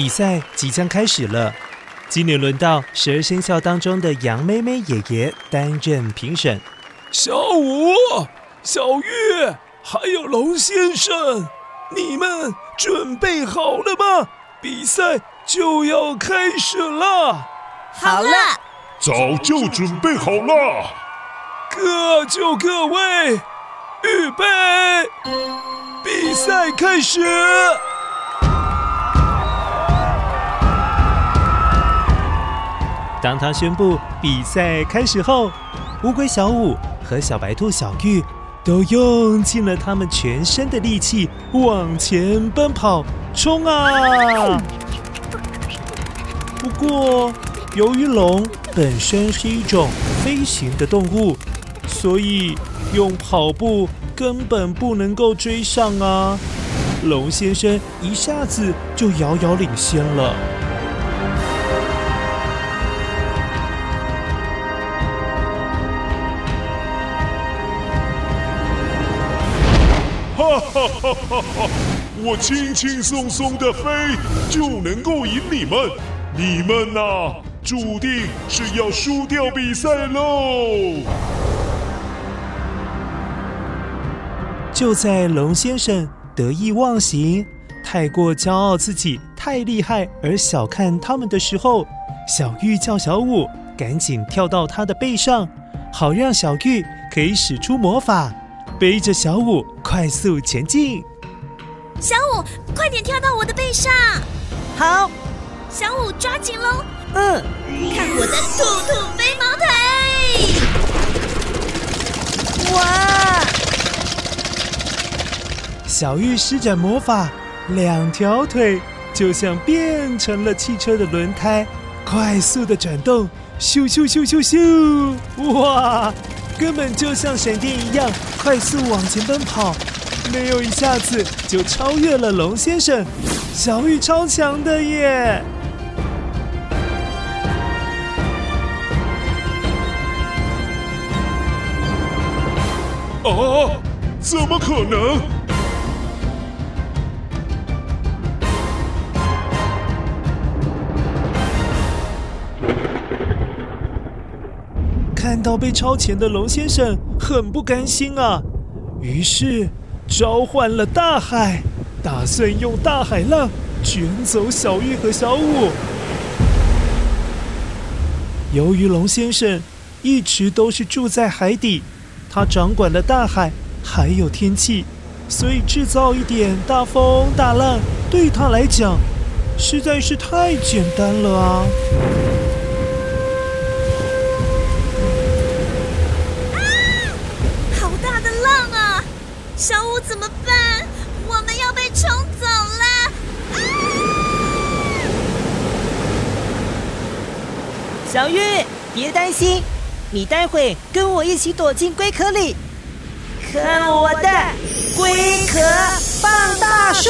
比赛即将开始了，今年轮到十二生肖当中的羊妹妹爷爷担任评审。小五、小玉，还有龙先生，你们准备好了吗？比赛就要开始了。好了，早就准备好了。各就各位，预备，比赛开始。当他宣布比赛开始后，乌龟小五和小白兔小玉都用尽了他们全身的力气往前奔跑，冲啊！不过，由于龙本身是一种飞行的动物，所以用跑步根本不能够追上啊！龙先生一下子就遥遥领先了。哈哈哈哈！我轻轻松松的飞就能够赢你们，你们呐、注定是要输掉比赛喽！就在龙先生得意忘形、太过骄傲自己太厉害而小看他们的时候，小玉叫小五赶紧跳到他的背上，好让小玉可以使出魔法。背着小五快速前进，小五快点跳到我的背上。好，小五抓紧喽。嗯，看我的兔兔飞毛腿！哇！小玉施展魔法，两条腿就像变成了汽车的轮胎，快速的转动，咻咻咻咻咻！哇！根本就像闪电一样快速往前奔跑，没有一下子就超越了龙先生。小玉超强的耶！啊！怎么可能？看到被超前的龙先生，很不甘心啊，于是召唤了大海，打算用大海浪卷走小玉和小五。由于龙先生一直都是住在海底，他掌管了大海还有天气，所以制造一点大风大浪对他来讲实在是太简单了啊。怎么办？我们要被冲走了！小玉，别担心，你待会跟我一起躲进龟壳里。看我的龟壳放大术！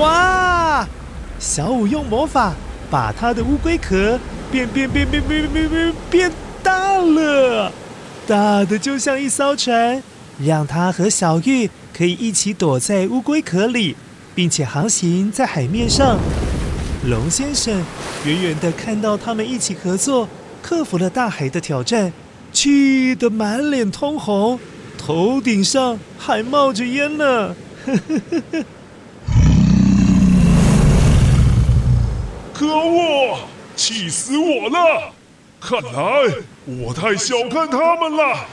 哇！小五用魔法把他的乌龟壳。变变变变变变变变大了，大的就像一艘船，让他和小玉可以一起躲在乌龟壳里，并且航行在海面上。龙先生远远的看到他们一起合作，克服了大海的挑战，气得满脸通红，头顶上还冒着烟呢。可恶！气死我了！看来我太小看他们了。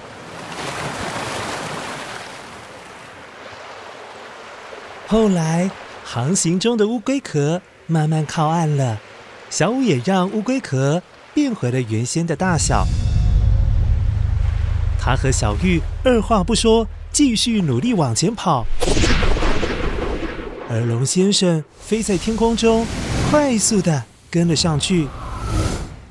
后来，航行中的乌龟壳慢慢靠岸了，小五也让乌龟壳变回了原先的大小。他和小玉二话不说，继续努力往前跑，而龙先生飞在天空中。快速的跟了上去，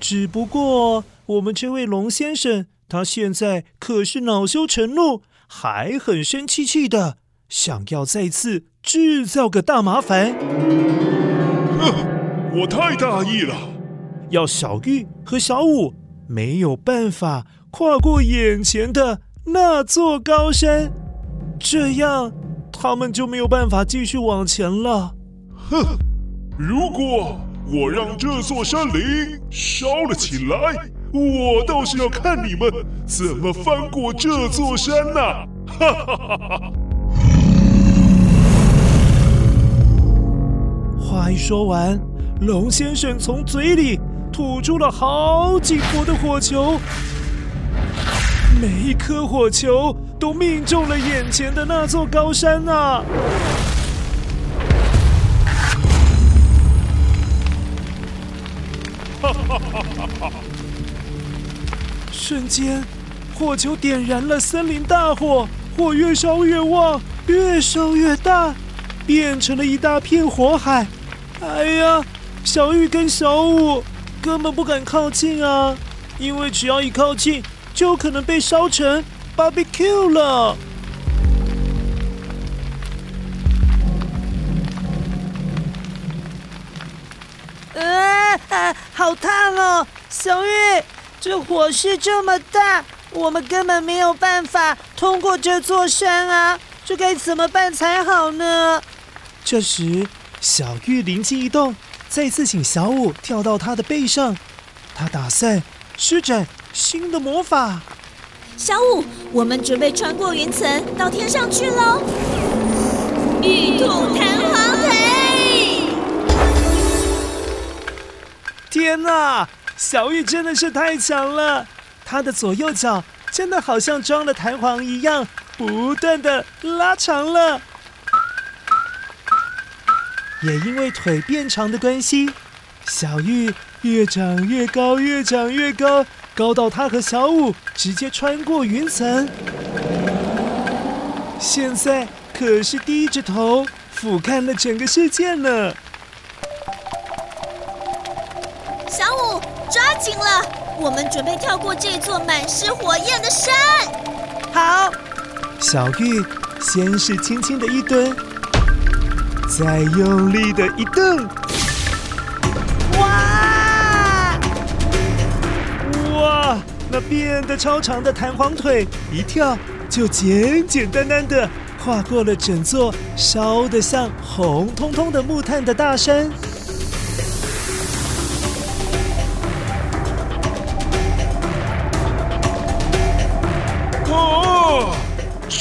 只不过我们这位龙先生，他现在可是恼羞成怒，还很生气气的，想要再次制造个大麻烦。哼，我太大意了，要小玉和小五没有办法跨过眼前的那座高山，这样他们就没有办法继续往前了。哼。如果我让这座山林烧了起来，我倒是要看你们怎么翻过这座山呐！哈哈哈哈哈！话一说完，龙先生从嘴里吐出了好几颗的火球，每一颗火球都命中了眼前的那座高山呐！瞬间，火球点燃了森林大火，火越烧越旺，越烧越大，变成了一大片火海。哎呀，小玉跟小五根本不敢靠近啊，因为只要一靠近，就可能被烧成 barbecue 了。啊，好烫哦！小玉，这火势这么大，我们根本没有办法通过这座山啊！这该怎么办才好呢？这时，小玉灵机一动，再次请小五跳到他的背上，他打算施展新的魔法。小五，我们准备穿过云层到天上去喽！玉兔弹簧腿。天哪，小玉真的是太强了！她的左右脚真的好像装了弹簧一样，不断的拉长了。也因为腿变长的关系，小玉越长越高，越长越高，高到她和小五直接穿过云层。现在可是低着头俯瞰了整个世界呢。抓紧了，我们准备跳过这座满是火焰的山。好，小玉先是轻轻的一蹲，再用力的一蹬。哇！哇！那变得超长的弹簧腿一跳，就简简单单的跨过了整座烧得像红彤彤的木炭的大山。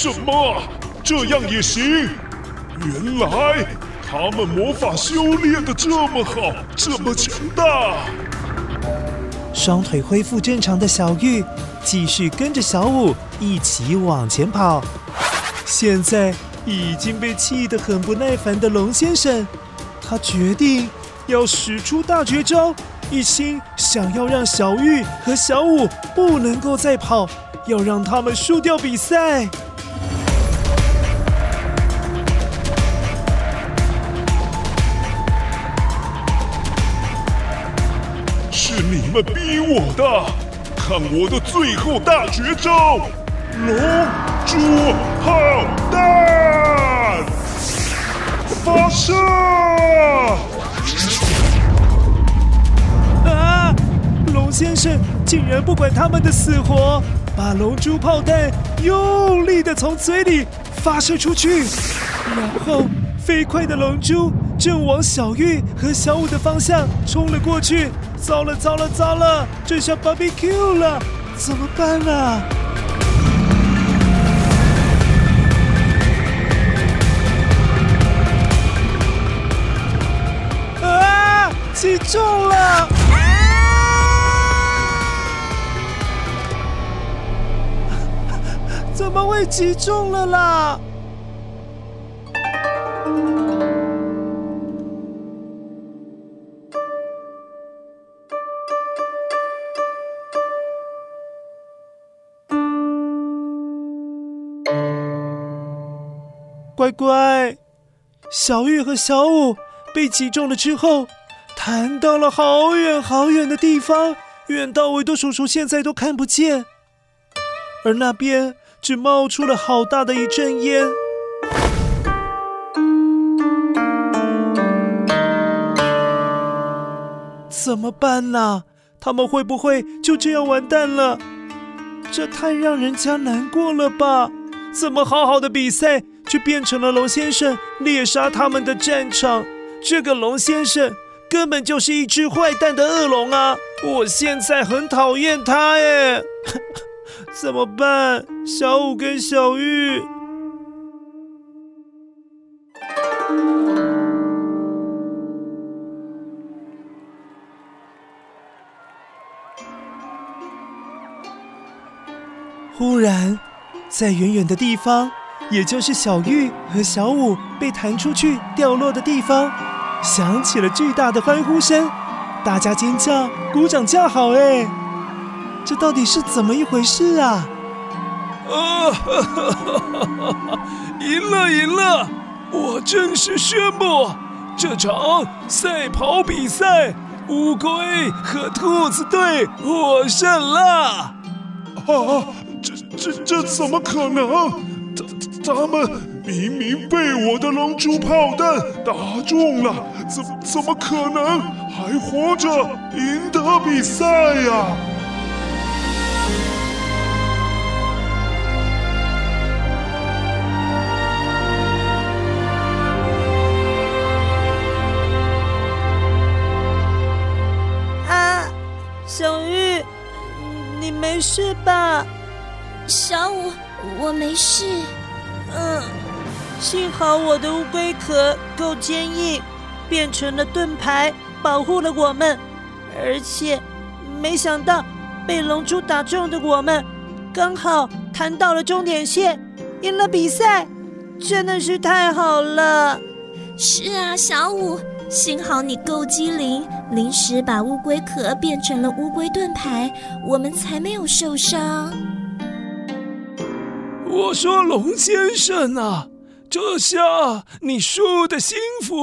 什么？这样也行？原来他们魔法修炼的这么好，这么强大。双腿恢复正常的小玉，继续跟着小五一起往前跑。现在已经被气得很不耐烦的龙先生，他决定要使出大绝招，一心想要让小玉和小五不能够再跑，要让他们输掉比赛。是你们逼我的看我的最后大绝招龙珠炮弹发射啊龙先生竟然不管他们的死活把龙珠炮弹用力的从嘴里发射出去然后飞快的龙珠正往小玉和小五的方向冲了过去。糟了糟了糟了，这下 BBQ 了，怎么办啊？啊！击中了！怎么会击中了啦？乖乖，小玉和小五被击中了之后，弹到了好远好远的地方，远到维多叔叔现在都看不见。而那边只冒出了好大的一阵烟，怎么办呢？他们会不会就这样完蛋了？这太让人家难过了吧！怎么好好的比赛，却变成了龙先生猎杀他们的战场？这个龙先生根本就是一只坏蛋的恶龙啊！我现在很讨厌他耶。怎么办？小五跟小玉。忽然，在远远的地方，也就是小玉和小五被弹出去掉落的地方，响起了巨大的欢呼声，大家尖叫、鼓掌叫好哎！这到底是怎么一回事啊？啊！哈哈哈！赢了，赢了！我正式宣布，这场赛跑比赛，乌龟和兔子队获胜了！啊！这、这、这怎么可能？他、他们明明被我的龙珠炮弹打中了，怎、怎么可能还活着赢得比赛呀？啊，小玉，你没事吧，我没事。嗯，幸好我的乌龟壳够坚硬，变成了盾牌，保护了我们。而且，没想到被龙珠打中的我们，刚好弹到了终点线，赢了比赛，真的是太好了。是啊，小五。幸好你够机灵，临时把乌龟壳变成了乌龟盾牌，我们才没有受伤。我说龙先生啊，这下你输得心服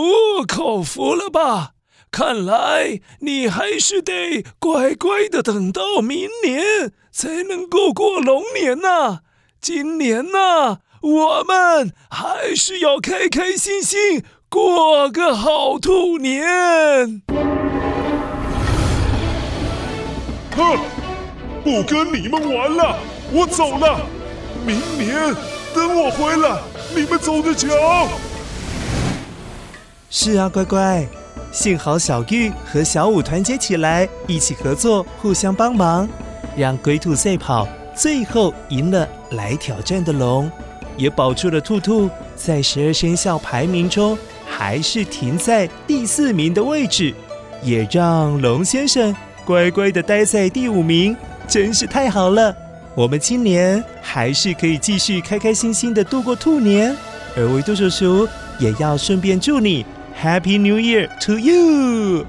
口服了吧？看来你还是得乖乖的等到明年才能够过龙年呐、今年呐、我们还是要开开心心。过个好兔年！哼，不跟你们玩了，我走了。明年等我回来，你们走着瞧。是啊，乖乖，幸好小玉和小五团结起来，一起合作，互相帮忙，让龟兔赛跑最后赢了来挑战的龙，也保住了兔兔在十二生肖排名中。还是停在第四名的位置，也让龙先生乖乖的待在第五名，真是太好了。我们今年还是可以继续开开心心的度过兔年，而维多叔叔也要顺便祝你 Happy New Year to you。